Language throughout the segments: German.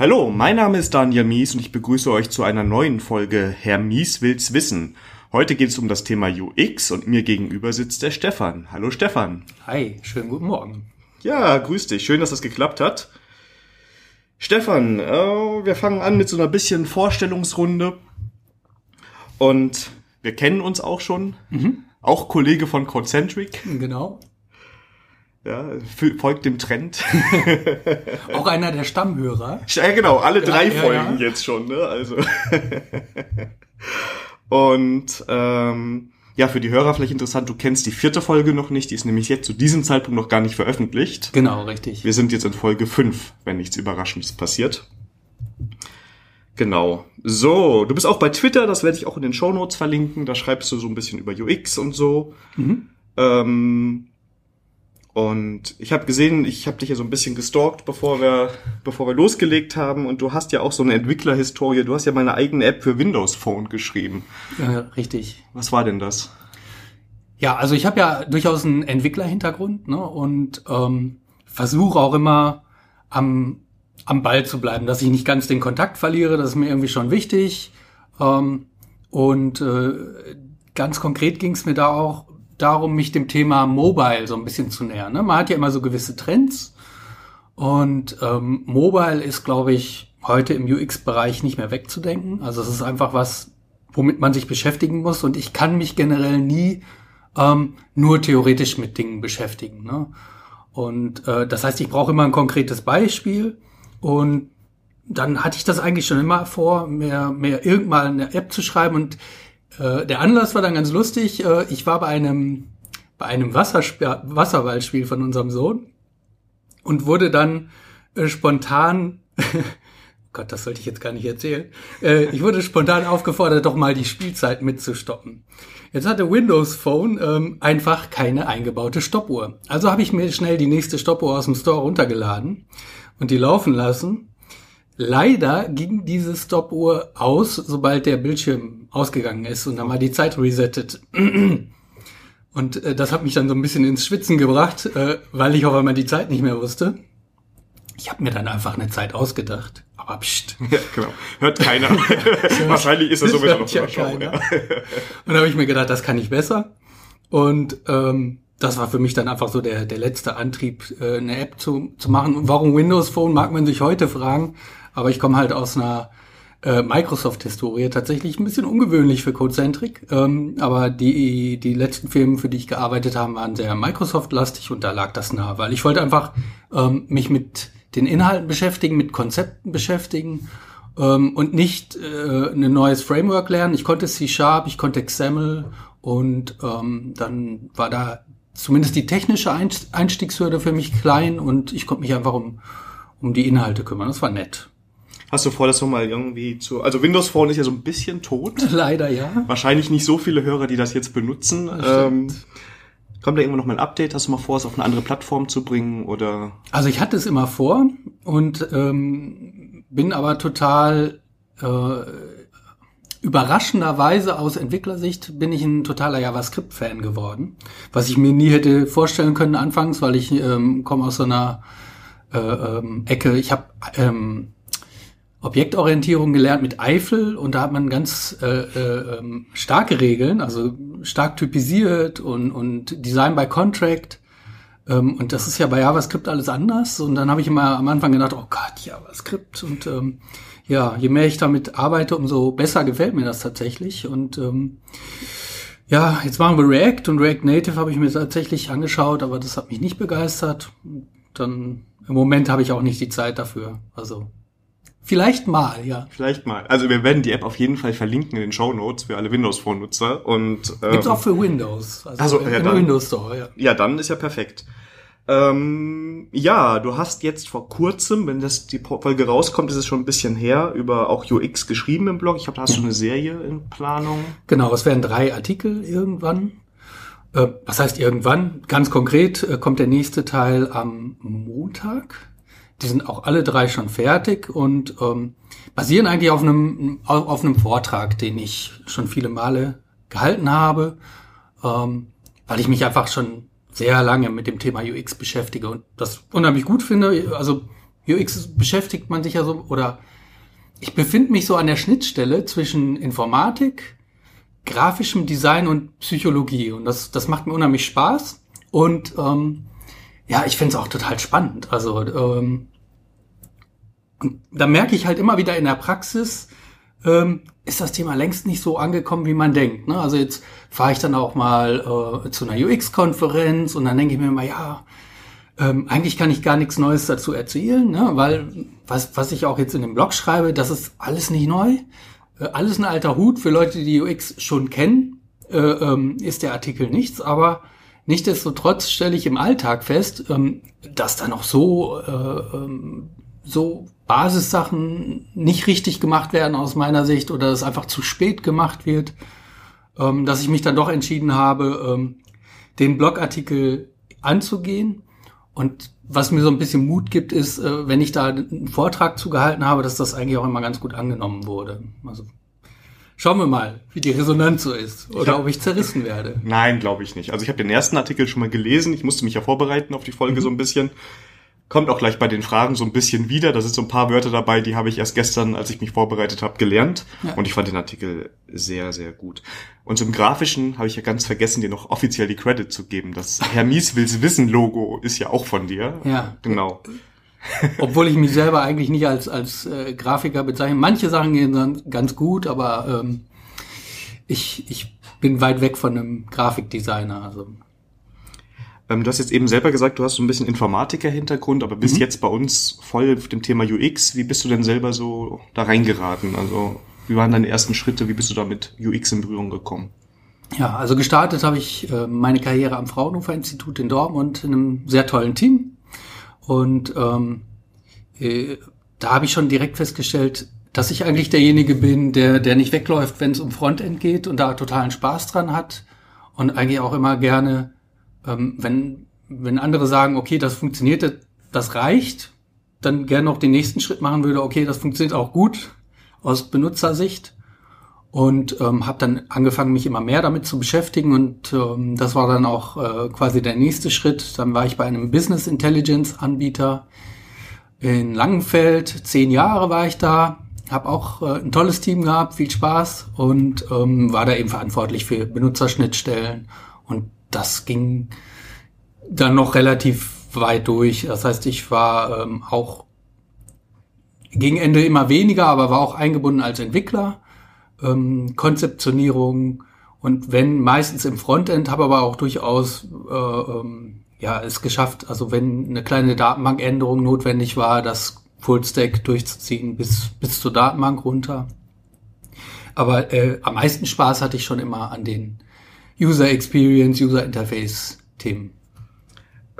Hallo, mein Name ist Daniel Mies und ich begrüße euch zu einer neuen Folge Herr Mies will's wissen. Heute geht es um das Thema UX und mir gegenüber sitzt der Stefan. Hallo Stefan. Hi, schönen guten Morgen. Ja, grüß dich. Schön, dass das geklappt hat. Stefan, äh, wir fangen an mit so einer bisschen Vorstellungsrunde. Und wir kennen uns auch schon. Mhm. Auch Kollege von Concentric. Genau. Ja, folgt dem Trend. auch einer der Stammhörer. Ja, genau, alle drei ja, Folgen ja. jetzt schon, ne? Also. Und ähm, ja, für die Hörer vielleicht interessant, du kennst die vierte Folge noch nicht, die ist nämlich jetzt zu diesem Zeitpunkt noch gar nicht veröffentlicht. Genau, richtig. Wir sind jetzt in Folge 5, wenn nichts Überraschendes passiert. Genau. So, du bist auch bei Twitter, das werde ich auch in den Show Notes verlinken. Da schreibst du so ein bisschen über UX und so. Mhm. Ähm, und ich habe gesehen, ich habe dich ja so ein bisschen gestalkt, bevor wir, bevor wir losgelegt haben. Und du hast ja auch so eine Entwicklerhistorie. Du hast ja meine eigene App für Windows Phone geschrieben. Ja, richtig. Was war denn das? Ja, also ich habe ja durchaus einen Entwicklerhintergrund ne, und ähm, versuche auch immer am, am Ball zu bleiben, dass ich nicht ganz den Kontakt verliere. Das ist mir irgendwie schon wichtig. Ähm, und äh, ganz konkret ging es mir da auch darum, mich dem Thema Mobile so ein bisschen zu nähern. Ne? Man hat ja immer so gewisse Trends und ähm, Mobile ist, glaube ich, heute im UX-Bereich nicht mehr wegzudenken. Also es ist einfach was, womit man sich beschäftigen muss und ich kann mich generell nie ähm, nur theoretisch mit Dingen beschäftigen. Ne? Und äh, das heißt, ich brauche immer ein konkretes Beispiel und dann hatte ich das eigentlich schon immer vor, mir, mir irgendwann eine App zu schreiben und äh, der Anlass war dann ganz lustig. Äh, ich war bei einem, bei einem Wassersp Wasserballspiel von unserem Sohn und wurde dann äh, spontan, Gott, das sollte ich jetzt gar nicht erzählen, äh, ich wurde spontan aufgefordert, doch mal die Spielzeit mitzustoppen. Jetzt hatte Windows Phone ähm, einfach keine eingebaute Stoppuhr. Also habe ich mir schnell die nächste Stoppuhr aus dem Store runtergeladen und die laufen lassen Leider ging diese Stoppuhr aus, sobald der Bildschirm ausgegangen ist und dann war die Zeit resettet. Und äh, das hat mich dann so ein bisschen ins Schwitzen gebracht, äh, weil ich auf einmal die Zeit nicht mehr wusste. Ich habe mir dann einfach eine Zeit ausgedacht. Aber pst. Ja, genau. Hört keiner. Wahrscheinlich ist das sowieso noch ja keiner. Ja. Und da habe ich mir gedacht, das kann ich besser. Und ähm, das war für mich dann einfach so der, der letzte Antrieb, äh, eine App zu, zu machen. Und warum Windows Phone, mag man sich heute fragen. Aber ich komme halt aus einer äh, Microsoft-Historie tatsächlich ein bisschen ungewöhnlich für Codecentric. Ähm, aber die, die letzten Firmen, für die ich gearbeitet habe, waren sehr Microsoft-lastig und da lag das nah, weil ich wollte einfach ähm, mich mit den Inhalten beschäftigen, mit Konzepten beschäftigen ähm, und nicht äh, ein neues Framework lernen. Ich konnte C-Sharp, ich konnte XAML und ähm, dann war da zumindest die technische Einstiegshürde für mich klein und ich konnte mich einfach um, um die Inhalte kümmern. Das war nett. Hast du vor, das nochmal irgendwie zu. Also Windows Phone ist ja so ein bisschen tot. Leider, ja. Wahrscheinlich nicht so viele Hörer, die das jetzt benutzen. Ähm, kommt da irgendwann noch mal ein Update? Hast du mal vor, es auf eine andere Plattform zu bringen? Oder? Also ich hatte es immer vor und ähm, bin aber total äh, überraschenderweise aus Entwicklersicht bin ich ein totaler JavaScript-Fan geworden. Was ich mir nie hätte vorstellen können anfangs, weil ich ähm, komme aus so einer äh, ähm, Ecke. Ich habe ähm, Objektorientierung gelernt mit Eiffel und da hat man ganz äh, äh, ähm, starke Regeln, also stark typisiert und, und Design by Contract. Ähm, und das ist ja bei JavaScript alles anders. Und dann habe ich immer am Anfang gedacht, oh Gott, JavaScript. Und ähm, ja, je mehr ich damit arbeite, umso besser gefällt mir das tatsächlich. Und ähm, ja, jetzt machen wir React und React Native habe ich mir tatsächlich angeschaut, aber das hat mich nicht begeistert. Dann im Moment habe ich auch nicht die Zeit dafür. Also Vielleicht mal, ja. Vielleicht mal. Also wir werden die App auf jeden Fall verlinken in den Show Notes für alle Windows Phone Nutzer und ähm, gibt's auch für Windows. Also, also ja, dann, Windows Store, ja. Ja, dann ist ja perfekt. Ähm, ja, du hast jetzt vor kurzem, wenn das die Folge rauskommt, ist es schon ein bisschen her, über auch UX geschrieben im Blog. Ich glaube, da hast du eine Serie in Planung. Genau, es werden drei Artikel irgendwann. Äh, was heißt irgendwann? Ganz konkret äh, kommt der nächste Teil am Montag die sind auch alle drei schon fertig und ähm, basieren eigentlich auf einem, auf einem Vortrag, den ich schon viele Male gehalten habe, ähm, weil ich mich einfach schon sehr lange mit dem Thema UX beschäftige und das unheimlich gut finde. Also UX beschäftigt man sich ja so, oder ich befinde mich so an der Schnittstelle zwischen Informatik, grafischem Design und Psychologie. Und das, das macht mir unheimlich Spaß. Und ähm, ja, ich finde es auch total spannend. Also ähm, da merke ich halt immer wieder in der Praxis, ähm, ist das Thema längst nicht so angekommen, wie man denkt. Ne? Also jetzt fahre ich dann auch mal äh, zu einer UX-Konferenz und dann denke ich mir immer, ja, ähm, eigentlich kann ich gar nichts Neues dazu erzählen, ne? weil was, was ich auch jetzt in dem Blog schreibe, das ist alles nicht neu. Äh, alles ein alter Hut für Leute, die UX schon kennen, äh, ähm, ist der Artikel nichts, aber nichtsdestotrotz stelle ich im Alltag fest, ähm, dass da noch so, äh, ähm, so Basissachen nicht richtig gemacht werden aus meiner Sicht oder es einfach zu spät gemacht wird, ähm, dass ich mich dann doch entschieden habe, den Blogartikel anzugehen. Und was mir so ein bisschen Mut gibt, ist, äh, wenn ich da einen Vortrag zugehalten habe, dass das eigentlich auch immer ganz gut angenommen wurde. Also Schauen wir mal, wie die Resonanz so ist oder hab, ob ich zerrissen werde. Nein, glaube ich nicht. Also ich habe den ersten Artikel schon mal gelesen. Ich musste mich ja vorbereiten auf die Folge mhm. so ein bisschen. Kommt auch gleich bei den Fragen so ein bisschen wieder. Da sind so ein paar Wörter dabei, die habe ich erst gestern, als ich mich vorbereitet habe, gelernt. Ja. Und ich fand den Artikel sehr, sehr gut. Und zum Grafischen habe ich ja ganz vergessen, dir noch offiziell die Credit zu geben. Das Hermies wills wissen Logo ist ja auch von dir. Ja. Genau. Obwohl ich mich selber eigentlich nicht als, als äh, Grafiker bezeichne. Manche Sachen gehen dann ganz gut, aber ähm, ich, ich bin weit weg von einem Grafikdesigner. Also. Ähm, du hast jetzt eben selber gesagt, du hast so ein bisschen Informatiker-Hintergrund, aber bist mhm. jetzt bei uns voll auf dem Thema UX. Wie bist du denn selber so da reingeraten? Also wie waren deine ersten Schritte? Wie bist du da mit UX in Berührung gekommen? Ja, also gestartet habe ich äh, meine Karriere am Fraunhofer Institut in Dortmund in einem sehr tollen Team. Und ähm, äh, da habe ich schon direkt festgestellt, dass ich eigentlich derjenige bin, der, der nicht wegläuft, wenn es um Frontend geht und da totalen Spaß dran hat. Und eigentlich auch immer gerne, ähm, wenn, wenn andere sagen, okay, das funktioniert, das reicht, dann gerne noch den nächsten Schritt machen würde, okay, das funktioniert auch gut aus Benutzersicht und ähm, habe dann angefangen, mich immer mehr damit zu beschäftigen. Und ähm, das war dann auch äh, quasi der nächste Schritt. Dann war ich bei einem Business Intelligence Anbieter in Langenfeld, zehn Jahre war ich da, habe auch äh, ein tolles Team gehabt, viel Spaß. Und ähm, war da eben verantwortlich für Benutzerschnittstellen. Und das ging dann noch relativ weit durch. Das heißt, ich war ähm, auch gegen Ende immer weniger, aber war auch eingebunden als Entwickler ähm, Konzeptionierung und wenn meistens im Frontend, habe aber auch durchaus äh, ähm, ja es geschafft, also wenn eine kleine Datenbankänderung notwendig war, das Fullstack durchzuziehen bis bis zur Datenbank runter. Aber äh, am meisten Spaß hatte ich schon immer an den User Experience, User Interface Themen.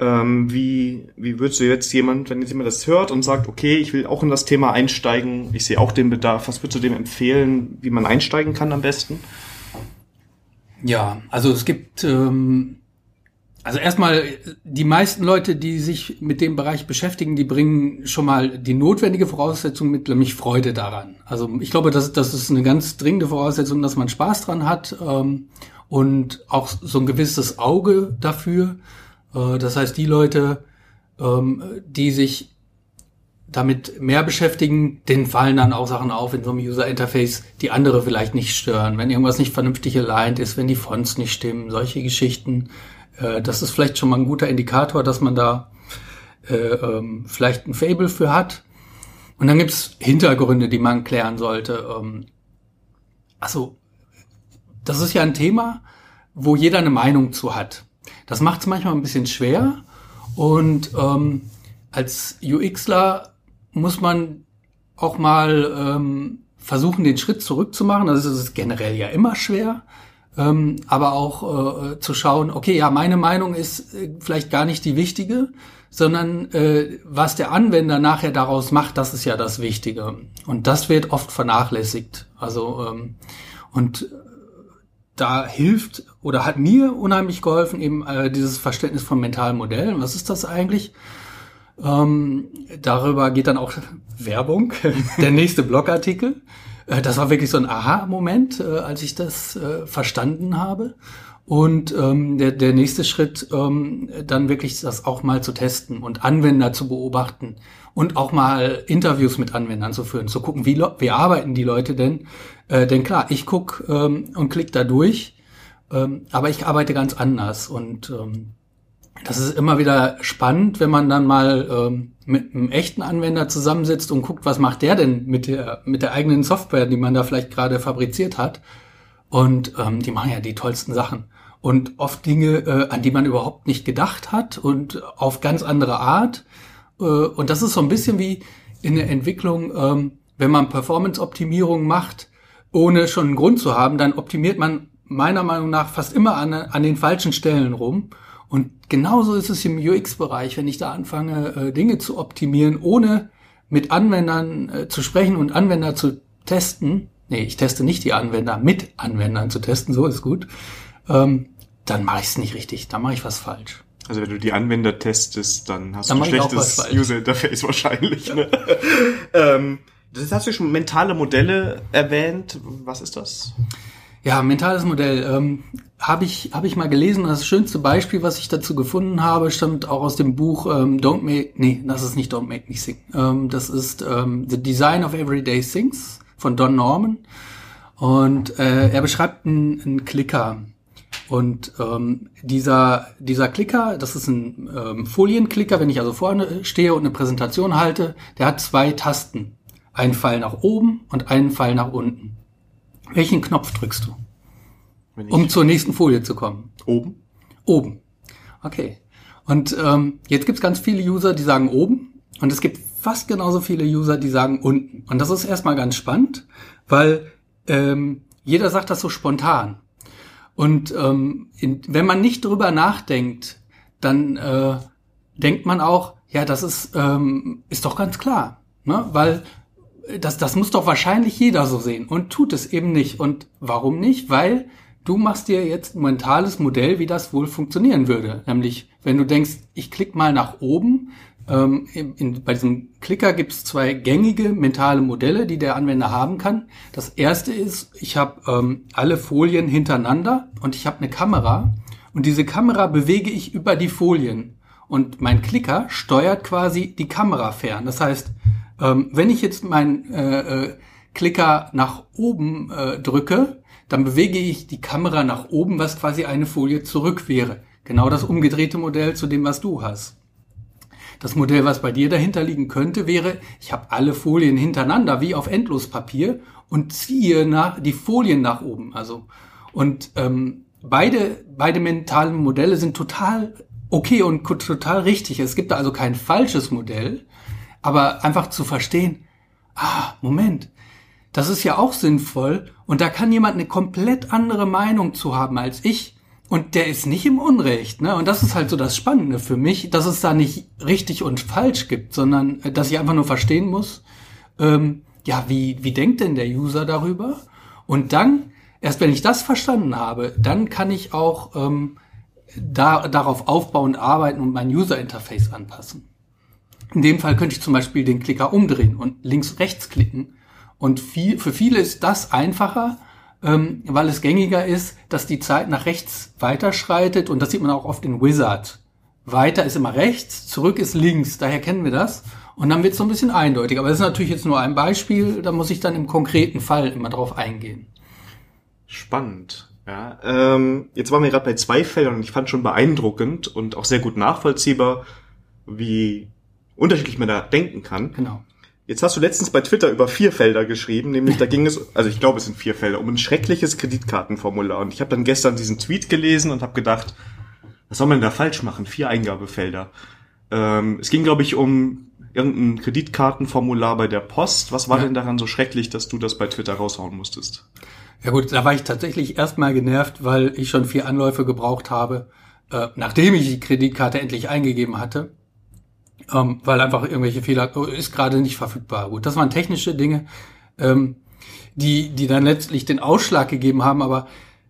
Ähm, wie, wie würdest du jetzt jemand, wenn jetzt jemand das hört und sagt, okay, ich will auch in das Thema einsteigen, ich sehe auch den Bedarf, was würdest du dem empfehlen, wie man einsteigen kann am besten? Ja, also es gibt, ähm, also erstmal, die meisten Leute, die sich mit dem Bereich beschäftigen, die bringen schon mal die notwendige Voraussetzung mit, nämlich Freude daran. Also ich glaube, das, das ist eine ganz dringende Voraussetzung, dass man Spaß dran hat ähm, und auch so ein gewisses Auge dafür. Äh, das heißt, die Leute, ähm, die sich damit mehr beschäftigen, denen fallen dann auch Sachen auf in so einem User Interface, die andere vielleicht nicht stören. Wenn irgendwas nicht vernünftig aligned ist, wenn die Fonts nicht stimmen, solche Geschichten. Äh, das ist vielleicht schon mal ein guter Indikator, dass man da äh, ähm, vielleicht ein Fable für hat. Und dann gibt's Hintergründe, die man klären sollte. Ähm, also, das ist ja ein Thema, wo jeder eine Meinung zu hat. Das macht es manchmal ein bisschen schwer und ähm, als UXler muss man auch mal ähm, versuchen, den Schritt zurückzumachen. Also es ist generell ja immer schwer, ähm, aber auch äh, zu schauen, okay, ja, meine Meinung ist äh, vielleicht gar nicht die wichtige, sondern äh, was der Anwender nachher daraus macht, das ist ja das Wichtige. Und das wird oft vernachlässigt. Also ähm, und da hilft oder hat mir unheimlich geholfen eben äh, dieses Verständnis von mentalen Modellen. Was ist das eigentlich? Ähm, darüber geht dann auch Werbung, der nächste Blogartikel. Äh, das war wirklich so ein Aha-Moment, äh, als ich das äh, verstanden habe. Und ähm, der, der nächste Schritt, ähm, dann wirklich das auch mal zu testen und Anwender zu beobachten und auch mal Interviews mit Anwendern zu führen, zu gucken, wie, wie arbeiten die Leute denn. Äh, denn klar, ich guck ähm, und klick da durch, ähm, aber ich arbeite ganz anders. Und ähm, das ist immer wieder spannend, wenn man dann mal ähm, mit einem echten Anwender zusammensitzt und guckt, was macht der denn mit der, mit der eigenen Software, die man da vielleicht gerade fabriziert hat. Und ähm, die machen ja die tollsten Sachen und oft Dinge, äh, an die man überhaupt nicht gedacht hat und auf ganz andere Art. Äh, und das ist so ein bisschen wie in der Entwicklung, ähm, wenn man Performance-Optimierung macht, ohne schon einen Grund zu haben, dann optimiert man meiner Meinung nach fast immer an, an den falschen Stellen rum. Und genauso ist es im UX-Bereich, wenn ich da anfange, äh, Dinge zu optimieren, ohne mit Anwendern äh, zu sprechen und Anwender zu testen. Nee, ich teste nicht die Anwender, mit Anwendern zu testen, so ist gut ähm, dann mache ich es nicht richtig, dann mache ich was falsch. Also wenn du die Anwender testest, dann hast dann du ein schlechtes User Interface wahrscheinlich. Ja. Ne? ähm, das hast du schon mentale Modelle erwähnt. Was ist das? Ja, mentales Modell ähm, habe ich habe ich mal gelesen. Das schönste Beispiel, was ich dazu gefunden habe, stammt auch aus dem Buch ähm, Don't Make. Nee, das ist nicht Don't Make Me Sing. Ähm, das ist ähm, The Design of Everyday Things von Don Norman. Und äh, er beschreibt einen, einen Klicker. Und ähm, dieser, dieser Klicker, das ist ein ähm, Folienklicker, wenn ich also vorne stehe und eine Präsentation halte, der hat zwei Tasten. Einen Pfeil nach oben und einen Pfeil nach unten. Welchen Knopf drückst du? Um zur nächsten Folie zu kommen. Oben? Oben. Okay. Und ähm, jetzt gibt's ganz viele User, die sagen oben. Und es gibt fast genauso viele User, die sagen unten. Und das ist erstmal ganz spannend, weil ähm, jeder sagt das so spontan. Und ähm, in, wenn man nicht drüber nachdenkt, dann äh, denkt man auch, ja, das ist, ähm, ist doch ganz klar. Ne? Weil das, das muss doch wahrscheinlich jeder so sehen und tut es eben nicht. Und warum nicht? Weil du machst dir jetzt ein mentales Modell, wie das wohl funktionieren würde. Nämlich, wenn du denkst, ich klicke mal nach oben, ähm, in, bei diesem Klicker gibt es zwei gängige mentale Modelle, die der Anwender haben kann. Das erste ist, ich habe ähm, alle Folien hintereinander und ich habe eine Kamera und diese Kamera bewege ich über die Folien und mein Klicker steuert quasi die Kamera fern. Das heißt, ähm, wenn ich jetzt meinen äh, äh, Klicker nach oben äh, drücke, dann bewege ich die Kamera nach oben, was quasi eine Folie zurück wäre. Genau das umgedrehte Modell zu dem, was du hast. Das Modell, was bei dir dahinter liegen könnte, wäre, ich habe alle Folien hintereinander wie auf Endlospapier und ziehe nach, die Folien nach oben. Also und ähm, beide beide mentalen Modelle sind total okay und total richtig. Es gibt da also kein falsches Modell, aber einfach zu verstehen, ah, Moment, das ist ja auch sinnvoll und da kann jemand eine komplett andere Meinung zu haben als ich und der ist nicht im Unrecht, ne? Und das ist halt so das Spannende für mich, dass es da nicht richtig und falsch gibt, sondern äh, dass ich einfach nur verstehen muss, ähm, ja, wie, wie denkt denn der User darüber? Und dann, erst wenn ich das verstanden habe, dann kann ich auch ähm, da, darauf aufbauend arbeiten und mein User-Interface anpassen. In dem Fall könnte ich zum Beispiel den Klicker umdrehen und links-rechts klicken. Und viel, für viele ist das einfacher, ähm, weil es gängiger ist, dass die Zeit nach rechts weiterschreitet und das sieht man auch oft in Wizard. Weiter ist immer rechts, zurück ist links, daher kennen wir das. Und dann wird es so ein bisschen eindeutig. Aber das ist natürlich jetzt nur ein Beispiel, da muss ich dann im konkreten Fall immer drauf eingehen. Spannend. Ja, ähm, jetzt waren wir gerade bei zwei Feldern und ich fand schon beeindruckend und auch sehr gut nachvollziehbar, wie unterschiedlich man da denken kann. Genau. Jetzt hast du letztens bei Twitter über vier Felder geschrieben, nämlich da ging es, also ich glaube es sind vier Felder, um ein schreckliches Kreditkartenformular. Und ich habe dann gestern diesen Tweet gelesen und habe gedacht, was soll man da falsch machen? Vier Eingabefelder. Ähm, es ging, glaube ich, um irgendein Kreditkartenformular bei der Post. Was war ja. denn daran so schrecklich, dass du das bei Twitter raushauen musstest? Ja gut, da war ich tatsächlich erstmal genervt, weil ich schon vier Anläufe gebraucht habe, äh, nachdem ich die Kreditkarte endlich eingegeben hatte ähm, weil einfach irgendwelche Fehler oh, ist gerade nicht verfügbar. Gut, das waren technische Dinge, ähm, die die dann letztlich den Ausschlag gegeben haben. Aber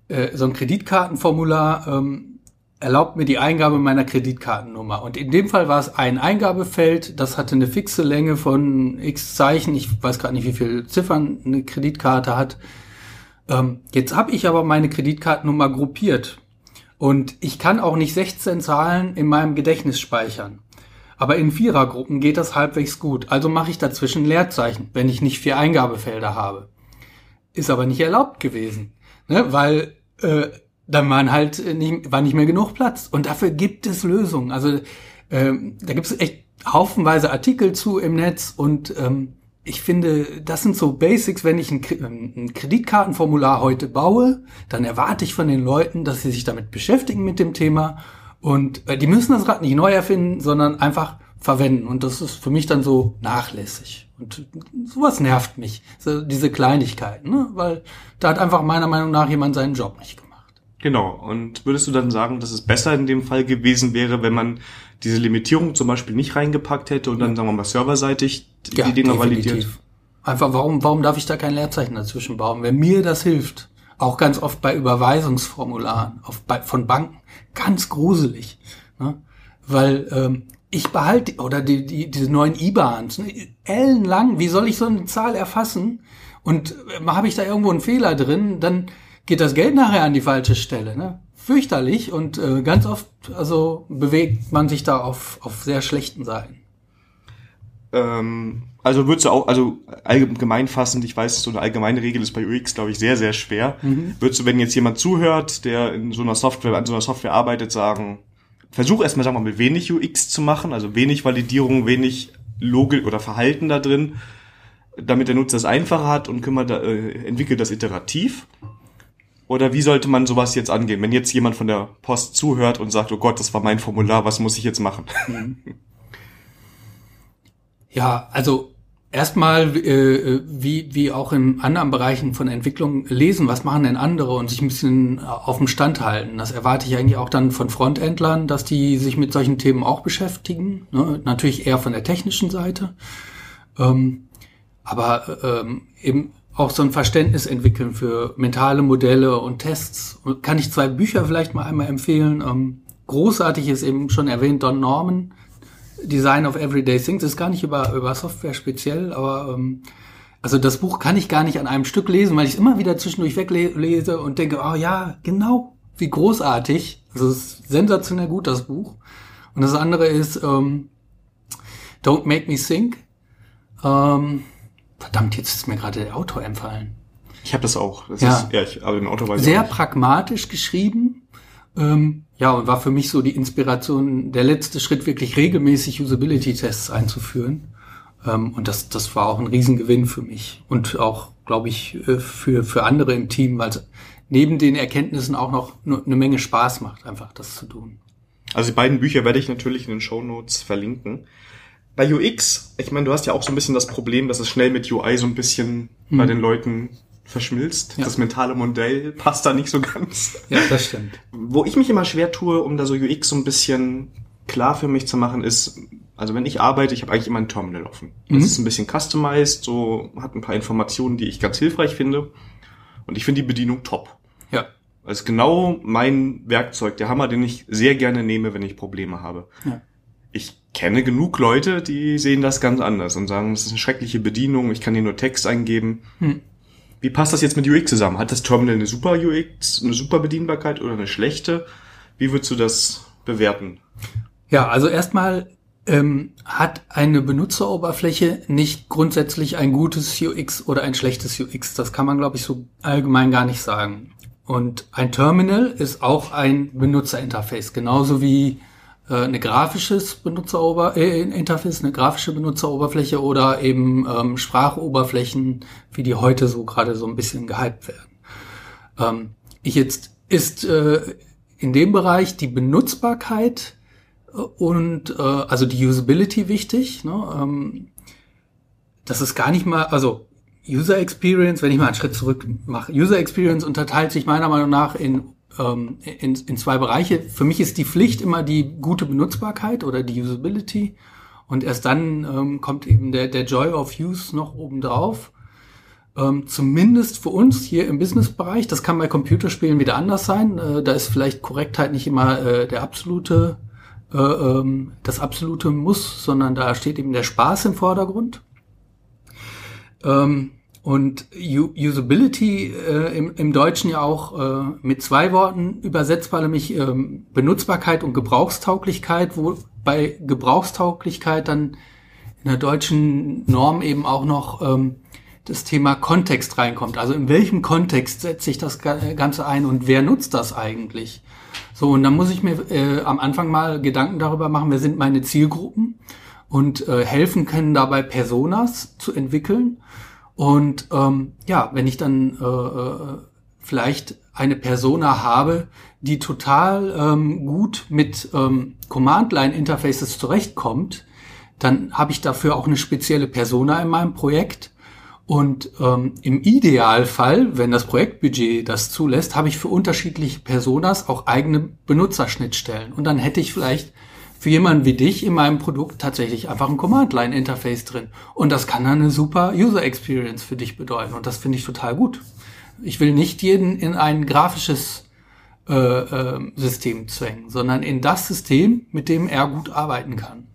äh, so ein Kreditkartenformular ähm, erlaubt mir die Eingabe meiner Kreditkartennummer. Und in dem Fall war es ein Eingabefeld, das hatte eine fixe Länge von x Zeichen. Ich weiß gerade nicht, wie viele Ziffern eine Kreditkarte hat. Ähm, jetzt habe ich aber meine Kreditkartennummer gruppiert. Und ich kann auch nicht 16 Zahlen in meinem Gedächtnis speichern. Aber in Vierergruppen geht das halbwegs gut. Also mache ich dazwischen Leerzeichen, wenn ich nicht vier Eingabefelder habe. Ist aber nicht erlaubt gewesen, ne? weil äh, dann waren halt nicht, war nicht mehr genug Platz. Und dafür gibt es Lösungen. Also ähm, da gibt es echt haufenweise Artikel zu im Netz und ähm, ich finde, das sind so Basics, wenn ich ein, ein, Kreditkartenformular heute baue, dann erwarte ich von den Leuten, dass sie sich damit beschäftigen mit dem Thema und äh, die müssen das Rad nicht neu erfinden, sondern einfach verwenden und das ist für mich dann so nachlässig und sowas nervt mich, so diese Kleinigkeiten, ne? weil da hat einfach meiner Meinung nach jemand seinen Job nicht gemacht. Genau. Und würdest du dann sagen, dass es besser in dem Fall gewesen wäre, wenn man diese Limitierung zum Beispiel nicht reingepackt hätte und dann, sagen wir mal, serverseitig ja, die Dinger definitiv. validiert? Einfach, warum, warum darf ich da kein Leerzeichen dazwischen bauen? Wenn mir das hilft, auch ganz oft bei Überweisungsformularen auf, bei, von Banken, ganz gruselig. Ne? Weil ähm, ich behalte, oder die, die, diese neuen IBANs, ne, ellenlang, wie soll ich so eine Zahl erfassen? Und äh, habe ich da irgendwo einen Fehler drin, dann geht das Geld nachher an die falsche Stelle. Ne? Fürchterlich und äh, ganz oft also bewegt man sich da auf, auf sehr schlechten Seiten. Ähm, also würdest du auch, also allgemein fassend, ich weiß, so eine allgemeine Regel ist bei UX, glaube ich, sehr, sehr schwer. Mhm. Würdest du, wenn jetzt jemand zuhört, der in so einer Software, an so einer Software arbeitet, sagen, versuch erstmal, sagen wir mal, wenig UX zu machen, also wenig Validierung, wenig Logik oder Verhalten da drin, damit der Nutzer es einfacher hat und kümmert, äh, entwickelt das iterativ. Oder wie sollte man sowas jetzt angehen, wenn jetzt jemand von der Post zuhört und sagt, oh Gott, das war mein Formular, was muss ich jetzt machen? Mhm. Ja, also erstmal äh, wie, wie auch in anderen Bereichen von Entwicklung lesen, was machen denn andere und sich ein bisschen auf dem Stand halten. Das erwarte ich eigentlich auch dann von Frontendlern, dass die sich mit solchen Themen auch beschäftigen. Ne? Natürlich eher von der technischen Seite. Ähm, aber ähm, eben auch so ein Verständnis entwickeln für mentale Modelle und Tests. Kann ich zwei Bücher vielleicht mal einmal empfehlen. Ähm, großartig ist eben schon erwähnt Don Norman, Design of Everyday Things. ist gar nicht über, über Software speziell, aber ähm, also das Buch kann ich gar nicht an einem Stück lesen, weil ich es immer wieder zwischendurch weglese und denke, oh ja, genau, wie großartig. Also es ist sensationell gut, das Buch. Und das andere ist ähm, Don't Make Me Think. Ähm, Verdammt, jetzt ist mir gerade der Autor empfallen. Ich habe das auch. Das ja. Ist, ja, ich, aber den Autor weiß Sehr pragmatisch geschrieben. Ähm, ja, und war für mich so die Inspiration, der letzte Schritt, wirklich regelmäßig Usability-Tests einzuführen. Ähm, und das, das war auch ein Riesengewinn für mich. Und auch, glaube ich, äh, für, für andere im Team, weil es neben den Erkenntnissen auch noch eine Menge Spaß macht, einfach das zu tun. Also die beiden Bücher werde ich natürlich in den Show Notes verlinken bei UX, ich meine, du hast ja auch so ein bisschen das Problem, dass es schnell mit UI so ein bisschen hm. bei den Leuten verschmilzt. Ja. Das mentale Modell passt da nicht so ganz. Ja, das stimmt. Wo ich mich immer schwer tue, um da so UX so ein bisschen klar für mich zu machen, ist, also wenn ich arbeite, ich habe eigentlich immer ein Terminal offen. Das mhm. ist ein bisschen customized, so hat ein paar Informationen, die ich ganz hilfreich finde. Und ich finde die Bedienung top. Ja. Das ist genau mein Werkzeug, der Hammer, den ich sehr gerne nehme, wenn ich Probleme habe. Ja ich kenne genug Leute, die sehen das ganz anders und sagen, das ist eine schreckliche Bedienung, ich kann hier nur Text eingeben. Hm. Wie passt das jetzt mit UX zusammen? Hat das Terminal eine super UX, eine super Bedienbarkeit oder eine schlechte? Wie würdest du das bewerten? Ja, also erstmal ähm, hat eine Benutzeroberfläche nicht grundsätzlich ein gutes UX oder ein schlechtes UX. Das kann man, glaube ich, so allgemein gar nicht sagen. Und ein Terminal ist auch ein Benutzerinterface, genauso wie äh, eine grafisches Benutzerober äh, Interface, eine grafische Benutzeroberfläche oder eben ähm, Sprachoberflächen, wie die heute so gerade so ein bisschen gehypt werden. Ähm, ich jetzt ist äh, in dem Bereich die Benutzbarkeit äh, und äh, also die Usability wichtig. Ne? Ähm, das ist gar nicht mal, also User Experience, wenn ich mal einen Schritt zurück mache, User Experience unterteilt sich meiner Meinung nach in ähm, in, in zwei Bereiche. Für mich ist die Pflicht immer die gute Benutzbarkeit oder die Usability. Und erst dann ähm, kommt eben der, der Joy of Use noch obendrauf. Ähm, zumindest für uns hier im Businessbereich. Das kann bei Computerspielen wieder anders sein. Äh, da ist vielleicht Korrektheit nicht immer äh, der absolute, äh, ähm, das absolute Muss, sondern da steht eben der Spaß im Vordergrund. Ähm, und Usability äh, im, im Deutschen ja auch äh, mit zwei Worten übersetzbar, nämlich ähm, Benutzbarkeit und Gebrauchstauglichkeit, wo bei Gebrauchstauglichkeit dann in der deutschen Norm eben auch noch ähm, das Thema Kontext reinkommt. Also in welchem Kontext setze ich das Ganze ein und wer nutzt das eigentlich? So, und dann muss ich mir äh, am Anfang mal Gedanken darüber machen, wer sind meine Zielgruppen und äh, helfen können dabei Personas zu entwickeln. Und ähm, ja, wenn ich dann äh, äh, vielleicht eine Persona habe, die total ähm, gut mit ähm, Command-Line-Interfaces zurechtkommt, dann habe ich dafür auch eine spezielle Persona in meinem Projekt. Und ähm, im Idealfall, wenn das Projektbudget das zulässt, habe ich für unterschiedliche Personas auch eigene Benutzerschnittstellen. Und dann hätte ich vielleicht für jemanden wie dich in meinem Produkt tatsächlich einfach ein Command-Line-Interface drin. Und das kann dann eine super User-Experience für dich bedeuten. Und das finde ich total gut. Ich will nicht jeden in ein grafisches äh, äh, System zwängen, sondern in das System, mit dem er gut arbeiten kann.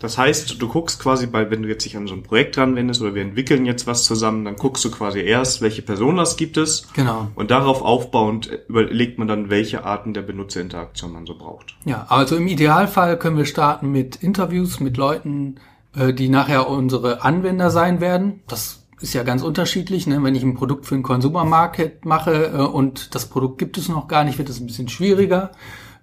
Das heißt, du guckst quasi bei, wenn du jetzt dich an so ein Projekt ranwendest oder wir entwickeln jetzt was zusammen, dann guckst du quasi erst, welche Personas gibt es. Genau. Und darauf aufbauend überlegt man dann, welche Arten der Benutzerinteraktion man so braucht. Ja, also im Idealfall können wir starten mit Interviews mit Leuten, äh, die nachher unsere Anwender sein werden. Das ist ja ganz unterschiedlich. Ne? Wenn ich ein Produkt für einen Consumer mache äh, und das Produkt gibt es noch gar nicht, wird es ein bisschen schwieriger.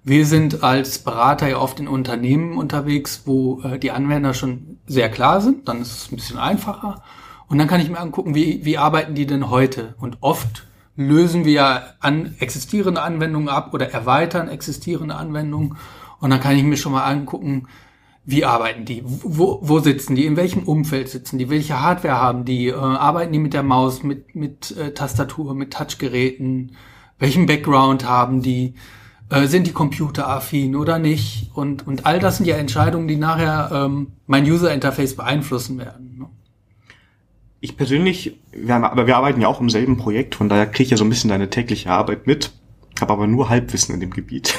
Wir sind als Berater ja oft in Unternehmen unterwegs, wo äh, die Anwender schon sehr klar sind. Dann ist es ein bisschen einfacher. Und dann kann ich mir angucken, wie, wie arbeiten die denn heute? Und oft lösen wir an existierende Anwendungen ab oder erweitern existierende Anwendungen. Und dann kann ich mir schon mal angucken, wie arbeiten die? Wo, wo sitzen die? In welchem Umfeld sitzen die? Welche Hardware haben die? Äh, arbeiten die mit der Maus, mit, mit äh, Tastatur, mit Touchgeräten? Welchen Background haben die? Äh, sind die computeraffin oder nicht? Und, und all das sind ja Entscheidungen, die nachher ähm, mein User-Interface beeinflussen werden. Ne? Ich persönlich, wir haben, aber wir arbeiten ja auch im selben Projekt, von daher kriege ich ja so ein bisschen deine tägliche Arbeit mit, habe aber nur Halbwissen in dem Gebiet.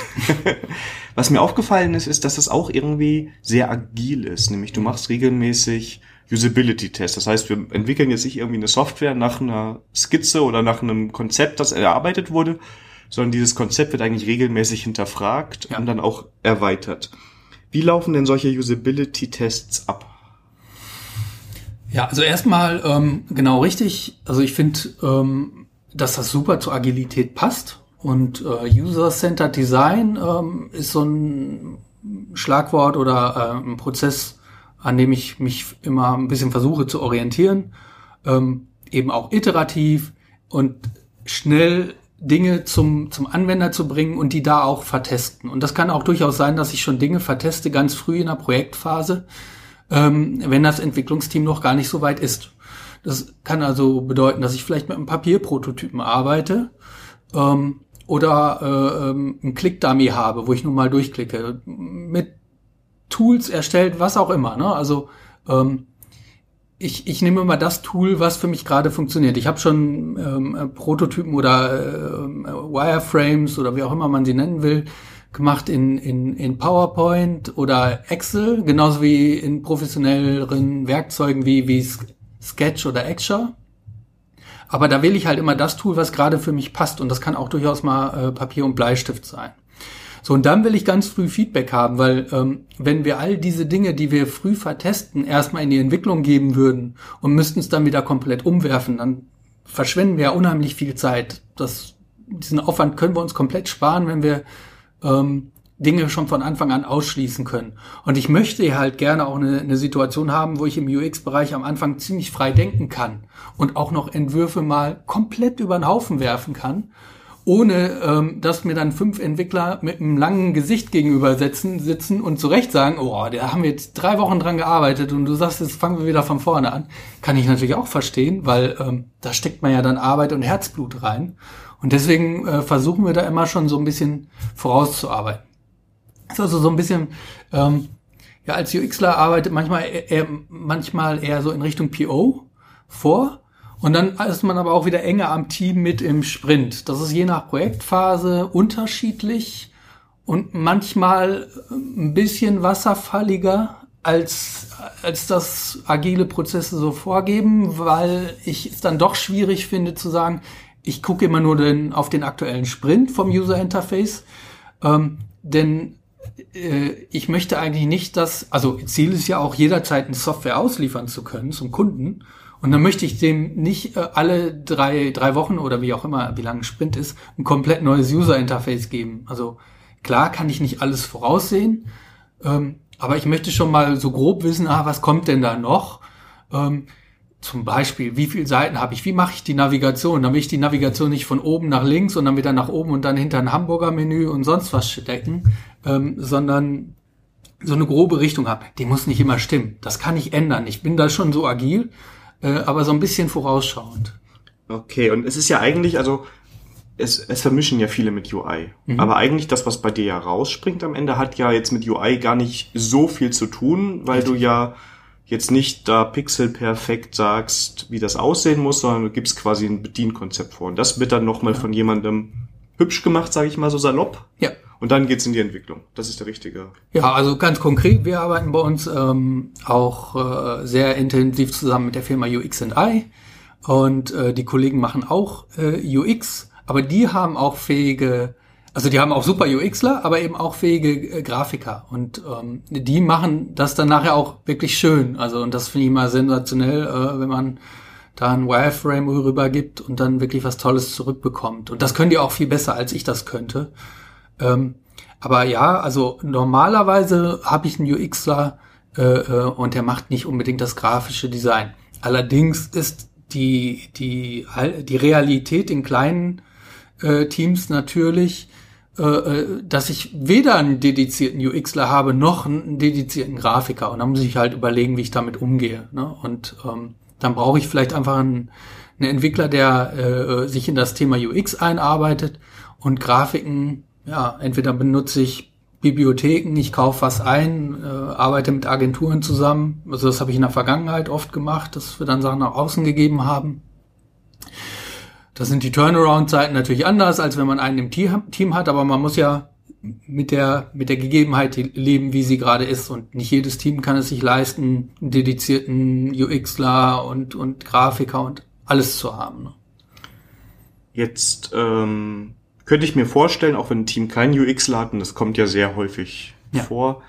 Was mir aufgefallen ist, ist, dass es auch irgendwie sehr agil ist, nämlich du machst regelmäßig Usability-Tests. Das heißt, wir entwickeln jetzt nicht irgendwie eine Software nach einer Skizze oder nach einem Konzept, das erarbeitet wurde, sondern dieses Konzept wird eigentlich regelmäßig hinterfragt ja. und dann auch erweitert. Wie laufen denn solche Usability-Tests ab? Ja, also erstmal ähm, genau richtig. Also ich finde, ähm, dass das super zur Agilität passt. Und äh, User-Centered Design ähm, ist so ein Schlagwort oder äh, ein Prozess, an dem ich mich immer ein bisschen versuche zu orientieren. Ähm, eben auch iterativ und schnell Dinge zum, zum Anwender zu bringen und die da auch vertesten. Und das kann auch durchaus sein, dass ich schon Dinge verteste ganz früh in der Projektphase, ähm, wenn das Entwicklungsteam noch gar nicht so weit ist. Das kann also bedeuten, dass ich vielleicht mit einem Papierprototypen arbeite ähm, oder äh, ähm, einen Click-Dummy habe, wo ich nun mal durchklicke. Mit Tools erstellt, was auch immer. Ne? Also ähm, ich, ich nehme immer das Tool, was für mich gerade funktioniert. Ich habe schon ähm, äh, Prototypen oder äh, Wireframes oder wie auch immer man sie nennen will, gemacht in, in, in PowerPoint oder Excel, genauso wie in professionelleren Werkzeugen wie, wie Sketch oder Extra. Aber da wähle ich halt immer das Tool, was gerade für mich passt. Und das kann auch durchaus mal äh, Papier und Bleistift sein. So, und dann will ich ganz früh Feedback haben, weil ähm, wenn wir all diese Dinge, die wir früh vertesten, erstmal in die Entwicklung geben würden und müssten es dann wieder komplett umwerfen, dann verschwenden wir ja unheimlich viel Zeit. Das, diesen Aufwand können wir uns komplett sparen, wenn wir ähm, Dinge schon von Anfang an ausschließen können. Und ich möchte halt gerne auch eine, eine Situation haben, wo ich im UX-Bereich am Anfang ziemlich frei denken kann und auch noch Entwürfe mal komplett über den Haufen werfen kann ohne ähm, dass mir dann fünf Entwickler mit einem langen Gesicht gegenüber sitzen, sitzen und zu Recht sagen, oh, da haben wir jetzt drei Wochen dran gearbeitet und du sagst, jetzt fangen wir wieder von vorne an. Kann ich natürlich auch verstehen, weil ähm, da steckt man ja dann Arbeit und Herzblut rein. Und deswegen äh, versuchen wir da immer schon so ein bisschen vorauszuarbeiten. ist also so ein bisschen, ähm, ja, als UXler arbeitet manchmal eher, manchmal eher so in Richtung PO vor und dann ist man aber auch wieder enger am Team mit im Sprint. Das ist je nach Projektphase unterschiedlich und manchmal ein bisschen wasserfalliger als, als das agile Prozesse so vorgeben, weil ich es dann doch schwierig finde zu sagen, ich gucke immer nur den, auf den aktuellen Sprint vom User Interface, ähm, denn äh, ich möchte eigentlich nicht, dass, also Ziel ist ja auch jederzeit eine Software ausliefern zu können zum Kunden. Und dann möchte ich dem nicht äh, alle drei, drei Wochen oder wie auch immer, wie lange Sprint ist, ein komplett neues User-Interface geben. Also klar kann ich nicht alles voraussehen, ähm, aber ich möchte schon mal so grob wissen, ah, was kommt denn da noch? Ähm, zum Beispiel, wie viele Seiten habe ich? Wie mache ich die Navigation? Damit ich die Navigation nicht von oben nach links und dann wieder nach oben und dann hinter ein Hamburger-Menü und sonst was stecken, ähm, sondern so eine grobe Richtung habe. Die muss nicht immer stimmen. Das kann ich ändern. Ich bin da schon so agil, äh, aber so ein bisschen vorausschauend. Okay, und es ist ja eigentlich, also es, es vermischen ja viele mit UI. Mhm. Aber eigentlich das, was bei dir ja rausspringt am Ende, hat ja jetzt mit UI gar nicht so viel zu tun, weil Richtig. du ja jetzt nicht da pixelperfekt sagst, wie das aussehen muss, sondern du gibst quasi ein Bedienkonzept vor. Und das wird dann nochmal ja. von jemandem hübsch gemacht, sage ich mal so salopp. Ja. Und dann geht's in die Entwicklung. Das ist der richtige. Ja, also ganz konkret, wir arbeiten bei uns ähm, auch äh, sehr intensiv zusammen mit der Firma UX&I und äh, die Kollegen machen auch äh, UX, aber die haben auch fähige also die haben auch super UXler, aber eben auch fähige äh, Grafiker. Und ähm, die machen das dann nachher auch wirklich schön. Also und das finde ich immer sensationell, äh, wenn man da ein Wireframe rübergibt und dann wirklich was Tolles zurückbekommt. Und das können die auch viel besser, als ich das könnte. Ähm, aber ja, also normalerweise habe ich einen UXler äh, äh, und der macht nicht unbedingt das grafische Design. Allerdings ist die, die, die Realität in kleinen äh, Teams natürlich, dass ich weder einen dedizierten UXler habe noch einen dedizierten Grafiker. Und dann muss ich halt überlegen, wie ich damit umgehe. Ne? Und ähm, dann brauche ich vielleicht einfach einen, einen Entwickler, der äh, sich in das Thema UX einarbeitet und Grafiken, ja, entweder benutze ich Bibliotheken, ich kaufe was ein, äh, arbeite mit Agenturen zusammen. Also das habe ich in der Vergangenheit oft gemacht, dass wir dann Sachen nach außen gegeben haben. Das sind die Turnaround-Zeiten natürlich anders, als wenn man einen im Team hat, aber man muss ja mit der, mit der Gegebenheit leben, wie sie gerade ist. Und nicht jedes Team kann es sich leisten, einen dedizierten UXler und, und Grafiker und alles zu haben. Ne? Jetzt ähm, könnte ich mir vorstellen, auch wenn ein Team keinen UXler hat, und das kommt ja sehr häufig ja. vor,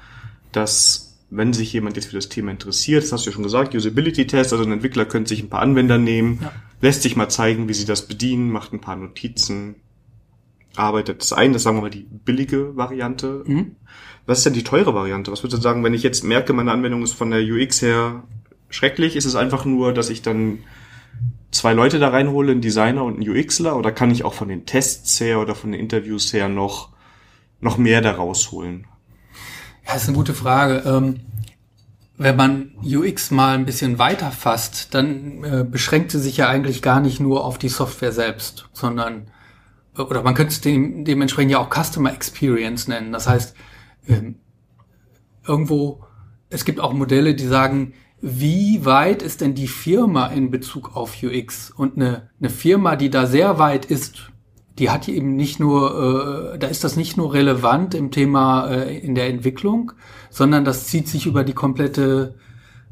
dass wenn sich jemand jetzt für das Thema interessiert, das hast du ja schon gesagt, Usability-Test, also ein Entwickler könnte sich ein paar Anwender nehmen, ja. Lässt sich mal zeigen, wie sie das bedienen, macht ein paar Notizen, arbeitet es ein, das sagen wir mal die billige Variante. Mhm. Was ist denn die teure Variante? Was würdest du sagen, wenn ich jetzt merke, meine Anwendung ist von der UX her schrecklich, ist es einfach nur, dass ich dann zwei Leute da reinhole, einen Designer und einen UXler, oder kann ich auch von den Tests her oder von den Interviews her noch, noch mehr da rausholen? Ja, ist eine gute Frage. Ähm, wenn man UX mal ein bisschen weiter fasst, dann äh, beschränkt sie sich ja eigentlich gar nicht nur auf die Software selbst, sondern äh, oder man könnte es dem, dementsprechend ja auch Customer Experience nennen. Das heißt, ähm, irgendwo, es gibt auch Modelle, die sagen, wie weit ist denn die Firma in Bezug auf UX? Und eine, eine Firma, die da sehr weit ist, die hat eben nicht nur, äh, da ist das nicht nur relevant im Thema äh, in der Entwicklung, sondern das zieht sich über die komplette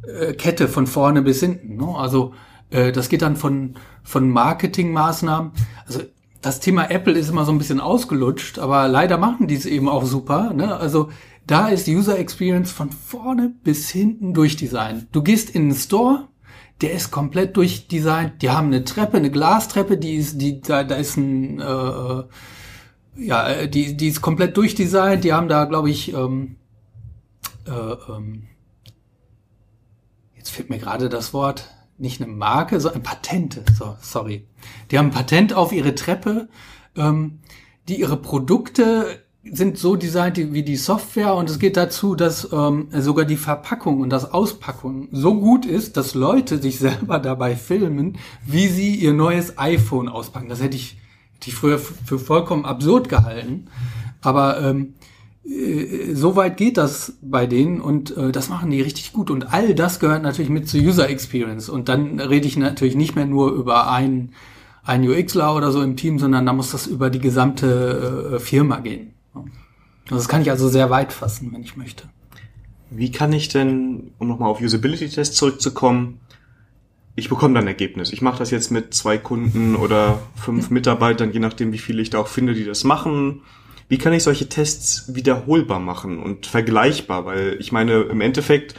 äh, Kette von vorne bis hinten. Ne? Also äh, das geht dann von, von Marketingmaßnahmen. Also das Thema Apple ist immer so ein bisschen ausgelutscht, aber leider machen die es eben auch super. Ne? Also da ist User Experience von vorne bis hinten durchdesignt. Du gehst in den Store, der ist komplett durchdesignt. Die haben eine Treppe, eine Glastreppe, die ist, die, da, da ist ein, äh, ja, die, die ist komplett durchdesignt. Die haben da, glaube ich, ähm, äh, ähm, jetzt fehlt mir gerade das Wort, nicht eine Marke, sondern Patente. So, sorry. Die haben ein Patent auf ihre Treppe, ähm, die ihre Produkte sind so designt wie die Software und es geht dazu, dass ähm, sogar die Verpackung und das Auspackung so gut ist, dass Leute sich selber dabei filmen, wie sie ihr neues iPhone auspacken. Das hätte ich, hätte ich früher für vollkommen absurd gehalten. Aber ähm, äh, so weit geht das bei denen und äh, das machen die richtig gut. Und all das gehört natürlich mit zur User Experience. Und dann rede ich natürlich nicht mehr nur über ein, ein UXler oder so im Team, sondern da muss das über die gesamte äh, Firma gehen. Das kann ich also sehr weit fassen, wenn ich möchte. wie kann ich denn, um nochmal auf Usability-Tests zurückzukommen, ich bekomme dann ein Ergebnis. Ich mache das jetzt mit zwei Kunden oder fünf Mitarbeitern, je nachdem, wie viele ich da auch finde, die das machen. Wie kann ich solche Tests wiederholbar machen und vergleichbar? Weil ich meine, im Endeffekt